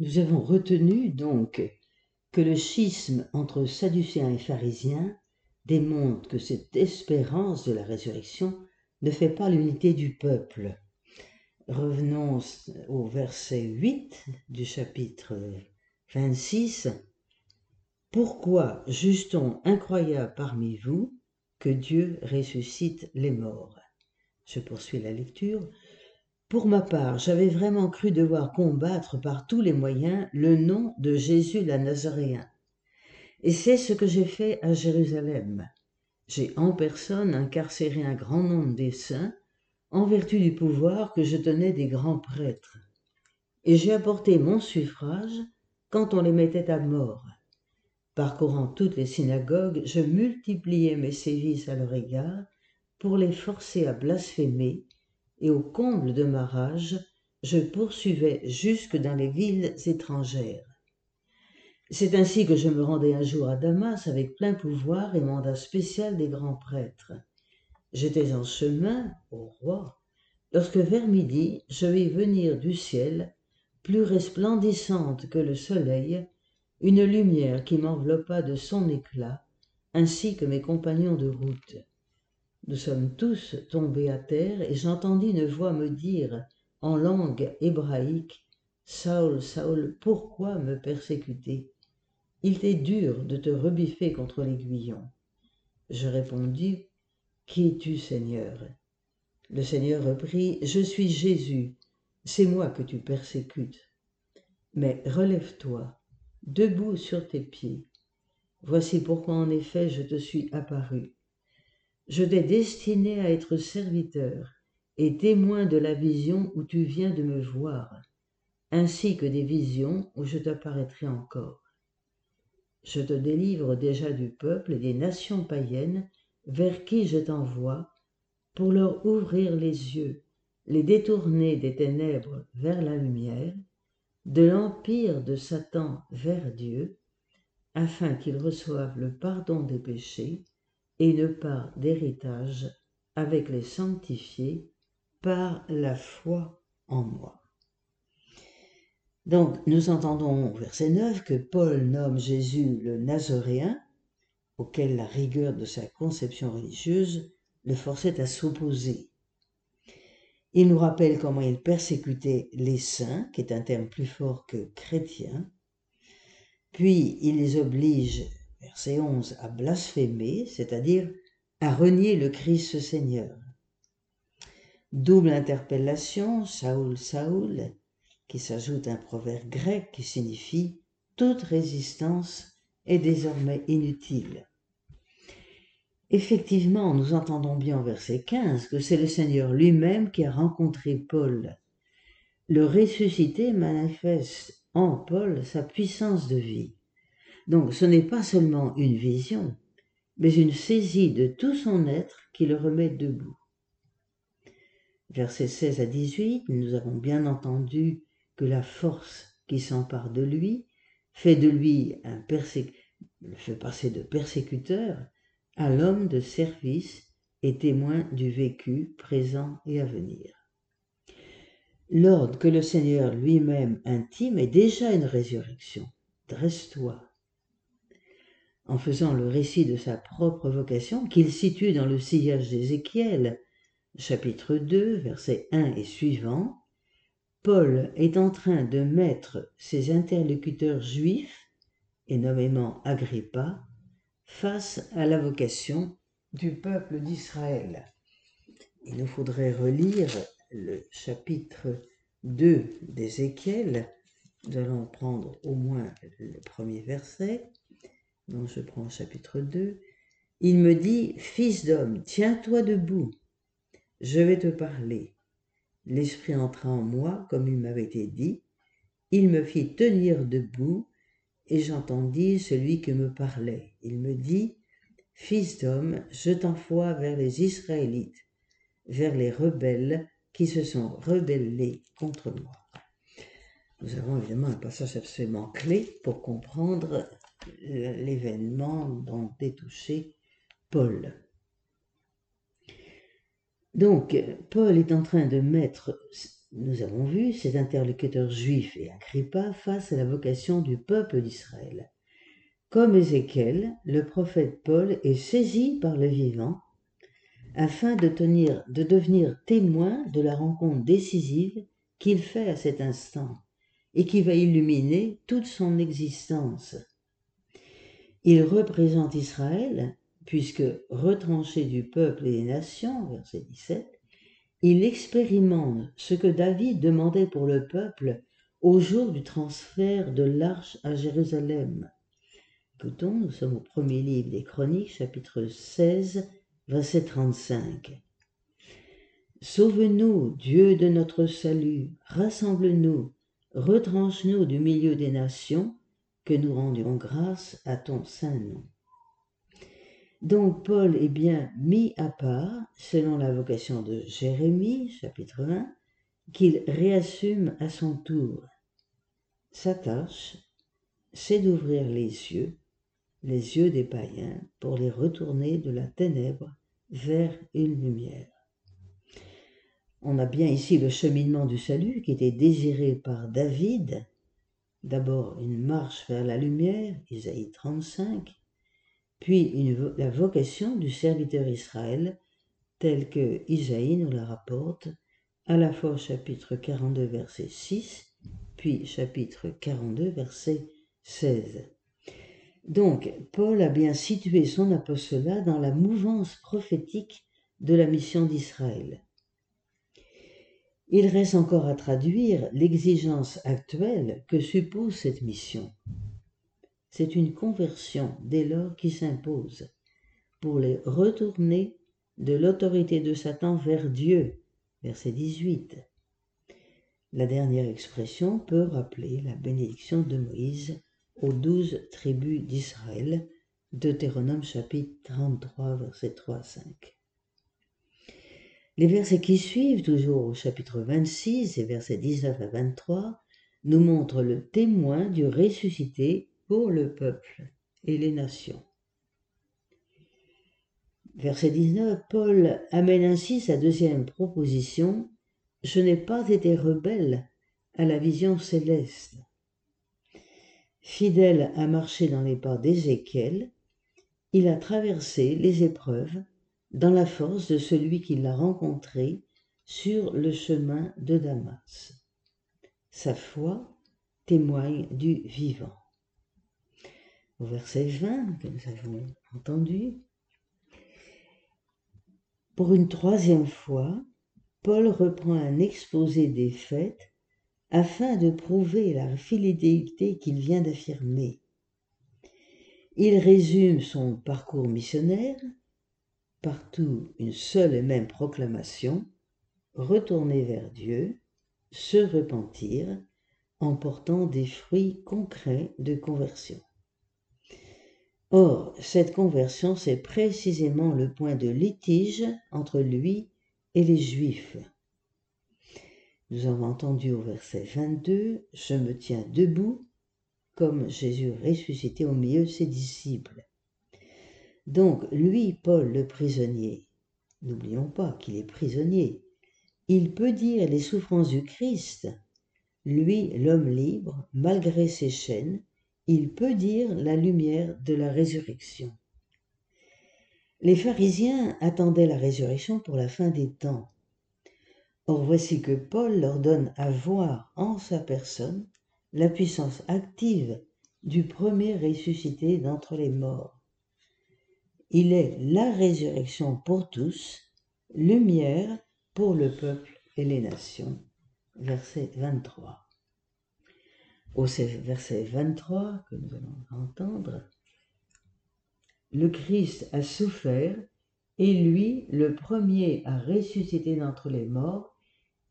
nous avons retenu donc que le schisme entre sadducéens et pharisiens démontre que cette espérance de la résurrection ne fait pas l'unité du peuple. Revenons au verset 8 du chapitre 26. Pourquoi juge-t-on incroyable parmi vous que Dieu ressuscite les morts? Je poursuis la lecture. Pour ma part, j'avais vraiment cru devoir combattre par tous les moyens le nom de Jésus la Nazaréen. Et c'est ce que j'ai fait à Jérusalem. J'ai en personne incarcéré un grand nombre des saints en vertu du pouvoir que je tenais des grands prêtres. Et j'ai apporté mon suffrage quand on les mettait à mort. Parcourant toutes les synagogues, je multipliais mes sévices à leur égard pour les forcer à blasphémer et au comble de ma rage, je poursuivais jusque dans les villes étrangères. C'est ainsi que je me rendais un jour à Damas avec plein pouvoir et mandat spécial des grands prêtres. J'étais en chemin au roi, lorsque vers midi je vis venir du ciel, plus resplendissante que le soleil, une lumière qui m'enveloppa de son éclat, ainsi que mes compagnons de route. Nous sommes tous tombés à terre et j'entendis une voix me dire en langue hébraïque Saul, Saul, pourquoi me persécuter? Il t'est dur de te rebiffer contre l'aiguillon. Je répondis Qui es-tu, Seigneur? Le Seigneur reprit Je suis Jésus, c'est moi que tu persécutes. Mais relève-toi, debout sur tes pieds. Voici pourquoi en effet je te suis apparu je t'ai destiné à être serviteur et témoin de la vision où tu viens de me voir, ainsi que des visions où je t'apparaîtrai encore. Je te délivre déjà du peuple et des nations païennes vers qui je t'envoie, pour leur ouvrir les yeux, les détourner des ténèbres vers la lumière, de l'empire de Satan vers Dieu, afin qu'ils reçoivent le pardon des péchés et une part d'héritage avec les sanctifiés par la foi en moi. Donc, nous entendons au verset 9 que Paul nomme Jésus le Nazoréen, auquel la rigueur de sa conception religieuse le forçait à s'opposer. Il nous rappelle comment il persécutait les saints, qui est un terme plus fort que chrétien, puis il les oblige verset 11, à blasphémer, c'est-à-dire à renier le Christ Seigneur. Double interpellation, Saoul, Saoul, qui s'ajoute un proverbe grec qui signifie toute résistance est désormais inutile. Effectivement, nous entendons bien au verset 15 que c'est le Seigneur lui-même qui a rencontré Paul. Le ressuscité manifeste en Paul sa puissance de vie. Donc ce n'est pas seulement une vision, mais une saisie de tout son être qui le remet debout. Versets 16 à 18, nous avons bien entendu que la force qui s'empare de lui fait de lui un fait passer de persécuteur à l'homme de service et témoin du vécu présent et à venir. L'ordre que le Seigneur lui-même intime est déjà une résurrection. Dresse-toi, en faisant le récit de sa propre vocation qu'il situe dans le sillage d'Ézéchiel, chapitre 2, versets 1 et suivants, Paul est en train de mettre ses interlocuteurs juifs, et nommément Agrippa, face à la vocation du peuple d'Israël. Il nous faudrait relire le chapitre 2 d'Ézéchiel. Nous allons prendre au moins le premier verset donc je prends le chapitre 2, il me dit, Fils d'homme, tiens-toi debout, je vais te parler. L'Esprit entra en moi, comme il m'avait été dit, il me fit tenir debout, et j'entendis celui qui me parlait. Il me dit, Fils d'homme, je t'envoie vers les Israélites, vers les rebelles qui se sont rebellés contre moi. Nous avons évidemment un passage absolument clé pour comprendre l'événement dont est touché Paul. Donc, Paul est en train de mettre nous avons vu cet interlocuteur juif et Agrippa face à la vocation du peuple d'Israël. Comme Ézéchiel, le prophète Paul est saisi par le vivant afin de, de devenir témoin de la rencontre décisive qu'il fait à cet instant et qui va illuminer toute son existence. Il représente Israël, puisque retranché du peuple et des nations, verset 17, il expérimente ce que David demandait pour le peuple au jour du transfert de l'arche à Jérusalem. Écoutons, nous sommes au premier livre des Chroniques, chapitre 16, verset 35. Sauve-nous, Dieu de notre salut, rassemble-nous, retranche-nous du milieu des nations, nous rendions grâce à ton saint nom. Donc Paul est bien mis à part, selon la vocation de Jérémie, chapitre 1, qu'il réassume à son tour. Sa tâche, c'est d'ouvrir les yeux, les yeux des païens, pour les retourner de la ténèbre vers une lumière. On a bien ici le cheminement du salut qui était désiré par David, d'abord une marche vers la lumière, Isaïe 35, puis la vocation du serviteur Israël, telle que Isaïe nous la rapporte, à la fois chapitre 42 verset 6, puis chapitre 42 verset 16. Donc, Paul a bien situé son apostolat dans la mouvance prophétique de la mission d'Israël. Il reste encore à traduire l'exigence actuelle que suppose cette mission. C'est une conversion dès lors qui s'impose pour les retourner de l'autorité de Satan vers Dieu. Verset 18. La dernière expression peut rappeler la bénédiction de Moïse aux douze tribus d'Israël, Deutéronome chapitre 33, verset 3 à 5. Les versets qui suivent, toujours au chapitre 26 et versets 19 à 23, nous montrent le témoin du ressuscité pour le peuple et les nations. Verset 19, Paul amène ainsi sa deuxième proposition Je n'ai pas été rebelle à la vision céleste. Fidèle à marcher dans les pas d'Ézéchiel, il a traversé les épreuves dans la force de celui qui l'a rencontré sur le chemin de Damas. Sa foi témoigne du vivant. Au verset 20 que nous avons entendu, pour une troisième fois, Paul reprend un exposé des faits afin de prouver la fidélité qu'il vient d'affirmer. Il résume son parcours missionnaire partout une seule et même proclamation, retourner vers Dieu, se repentir en portant des fruits concrets de conversion. Or, cette conversion, c'est précisément le point de litige entre lui et les Juifs. Nous avons entendu au verset 22, Je me tiens debout, comme Jésus ressuscité au milieu de ses disciples. Donc, lui, Paul le prisonnier, n'oublions pas qu'il est prisonnier, il peut dire les souffrances du Christ. Lui, l'homme libre, malgré ses chaînes, il peut dire la lumière de la résurrection. Les pharisiens attendaient la résurrection pour la fin des temps. Or voici que Paul leur donne à voir en sa personne la puissance active du premier ressuscité d'entre les morts. Il est la résurrection pour tous, lumière pour le peuple et les nations. Verset 23. Au verset 23 que nous allons entendre, le Christ a souffert et lui, le premier à ressusciter d'entre les morts,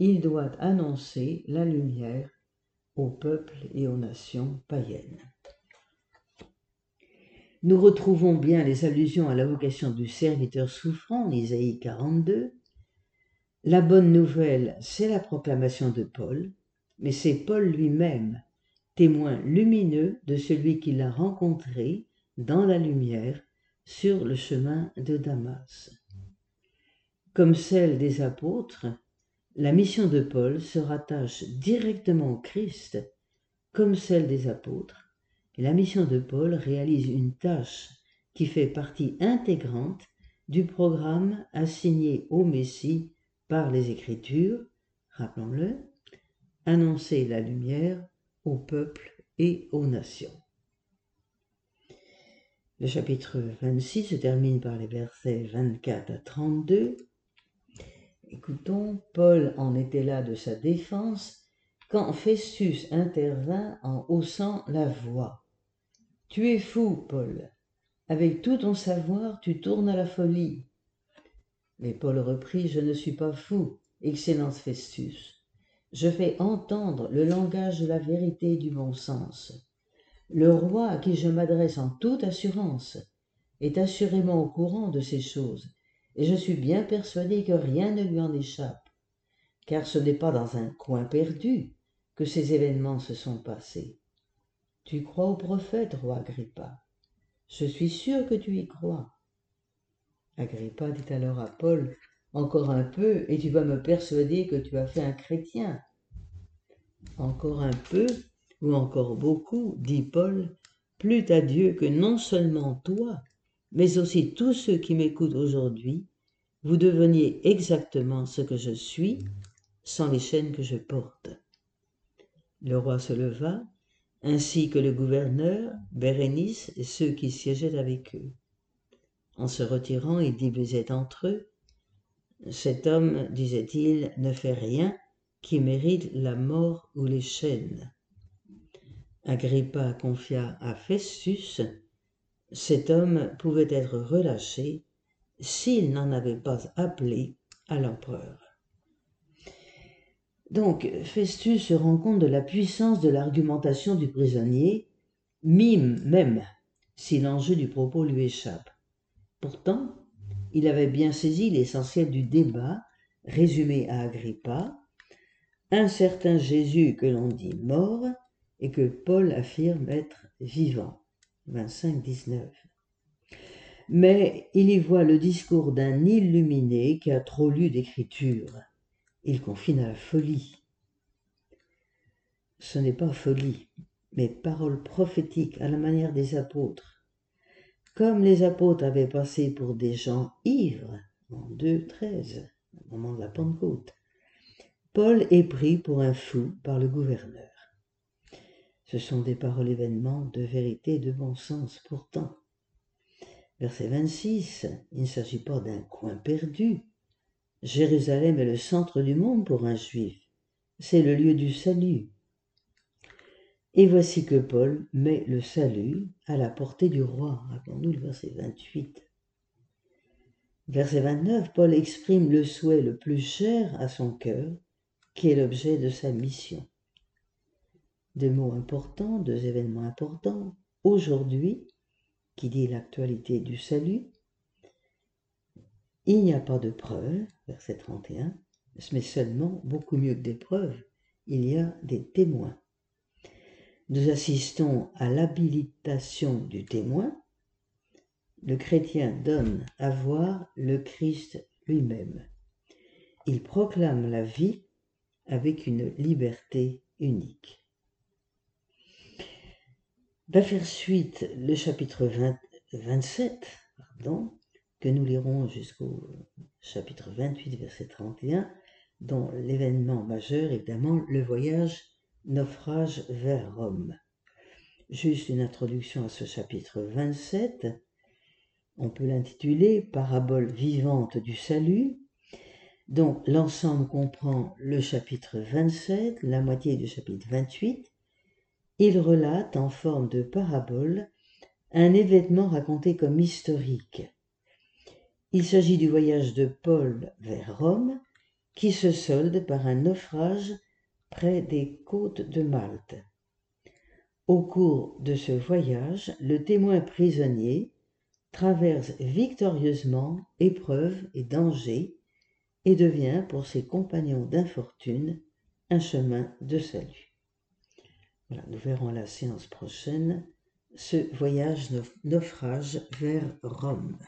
il doit annoncer la lumière au peuple et aux nations païennes nous retrouvons bien les allusions à la vocation du serviteur souffrant Isaïe 42. La bonne nouvelle, c'est la proclamation de Paul, mais c'est Paul lui-même, témoin lumineux de celui qui l'a rencontré dans la lumière sur le chemin de Damas. Comme celle des apôtres, la mission de Paul se rattache directement au Christ comme celle des apôtres, la mission de Paul réalise une tâche qui fait partie intégrante du programme assigné au Messie par les Écritures, rappelons-le, annoncer la lumière au peuple et aux nations. Le chapitre 26 se termine par les versets 24 à 32. Écoutons, Paul en était là de sa défense quand Festus intervint en haussant la voix. Tu es fou, Paul. Avec tout ton savoir, tu tournes à la folie. Mais Paul reprit, Je ne suis pas fou, Excellence Festus. Je fais entendre le langage de la vérité et du bon sens. Le roi à qui je m'adresse en toute assurance est assurément au courant de ces choses, et je suis bien persuadé que rien ne lui en échappe, car ce n'est pas dans un coin perdu que ces événements se sont passés. Tu crois au prophète, roi Agrippa. Je suis sûr que tu y crois. Agrippa dit alors à Paul, Encore un peu, et tu vas me persuader que tu as fait un chrétien. Encore un peu, ou encore beaucoup, dit Paul, plût à Dieu que non seulement toi, mais aussi tous ceux qui m'écoutent aujourd'hui, vous deveniez exactement ce que je suis, sans les chaînes que je porte. Le roi se leva, ainsi que le gouverneur, Bérénice et ceux qui siégeaient avec eux. En se retirant, ils disaient entre eux Cet homme, disait-il, ne fait rien qui mérite la mort ou les chaînes. Agrippa confia à Festus, cet homme pouvait être relâché s'il n'en avait pas appelé à l'empereur. Donc Festus se rend compte de la puissance de l'argumentation du prisonnier, mime même si l'enjeu du propos lui échappe. Pourtant, il avait bien saisi l'essentiel du débat, résumé à Agrippa, un certain Jésus que l'on dit mort et que Paul affirme être vivant. 25-19. Mais il y voit le discours d'un illuminé qui a trop lu d'écriture. Il confine à la folie. Ce n'est pas folie, mais parole prophétique à la manière des apôtres. Comme les apôtres avaient passé pour des gens ivres en 2.13, au moment de la Pentecôte, Paul est pris pour un fou par le gouverneur. Ce sont des paroles événements de vérité et de bon sens pourtant. Verset 26, il ne s'agit pas d'un coin perdu. Jérusalem est le centre du monde pour un juif. C'est le lieu du salut. Et voici que Paul met le salut à la portée du roi. Rappelons-nous le verset 28. Verset 29, Paul exprime le souhait le plus cher à son cœur, qui est l'objet de sa mission deux mots importants, deux événements importants. Aujourd'hui, qui dit l'actualité du salut, il n'y a pas de preuves, verset 31, mais seulement, beaucoup mieux que des preuves, il y a des témoins. Nous assistons à l'habilitation du témoin. Le chrétien donne à voir le Christ lui-même. Il proclame la vie avec une liberté unique va faire suite le chapitre 27, pardon, que nous lirons jusqu'au chapitre 28, verset 31, dont l'événement majeur, évidemment, le voyage naufrage vers Rome. Juste une introduction à ce chapitre 27. On peut l'intituler Parabole vivante du salut. Donc l'ensemble comprend le chapitre 27, la moitié du chapitre 28, il relate en forme de parabole un événement raconté comme historique. Il s'agit du voyage de Paul vers Rome qui se solde par un naufrage près des côtes de Malte. Au cours de ce voyage, le témoin prisonnier traverse victorieusement épreuves et dangers et devient pour ses compagnons d'infortune un chemin de salut nous verrons la séance prochaine ce voyage naufrage vers Rome.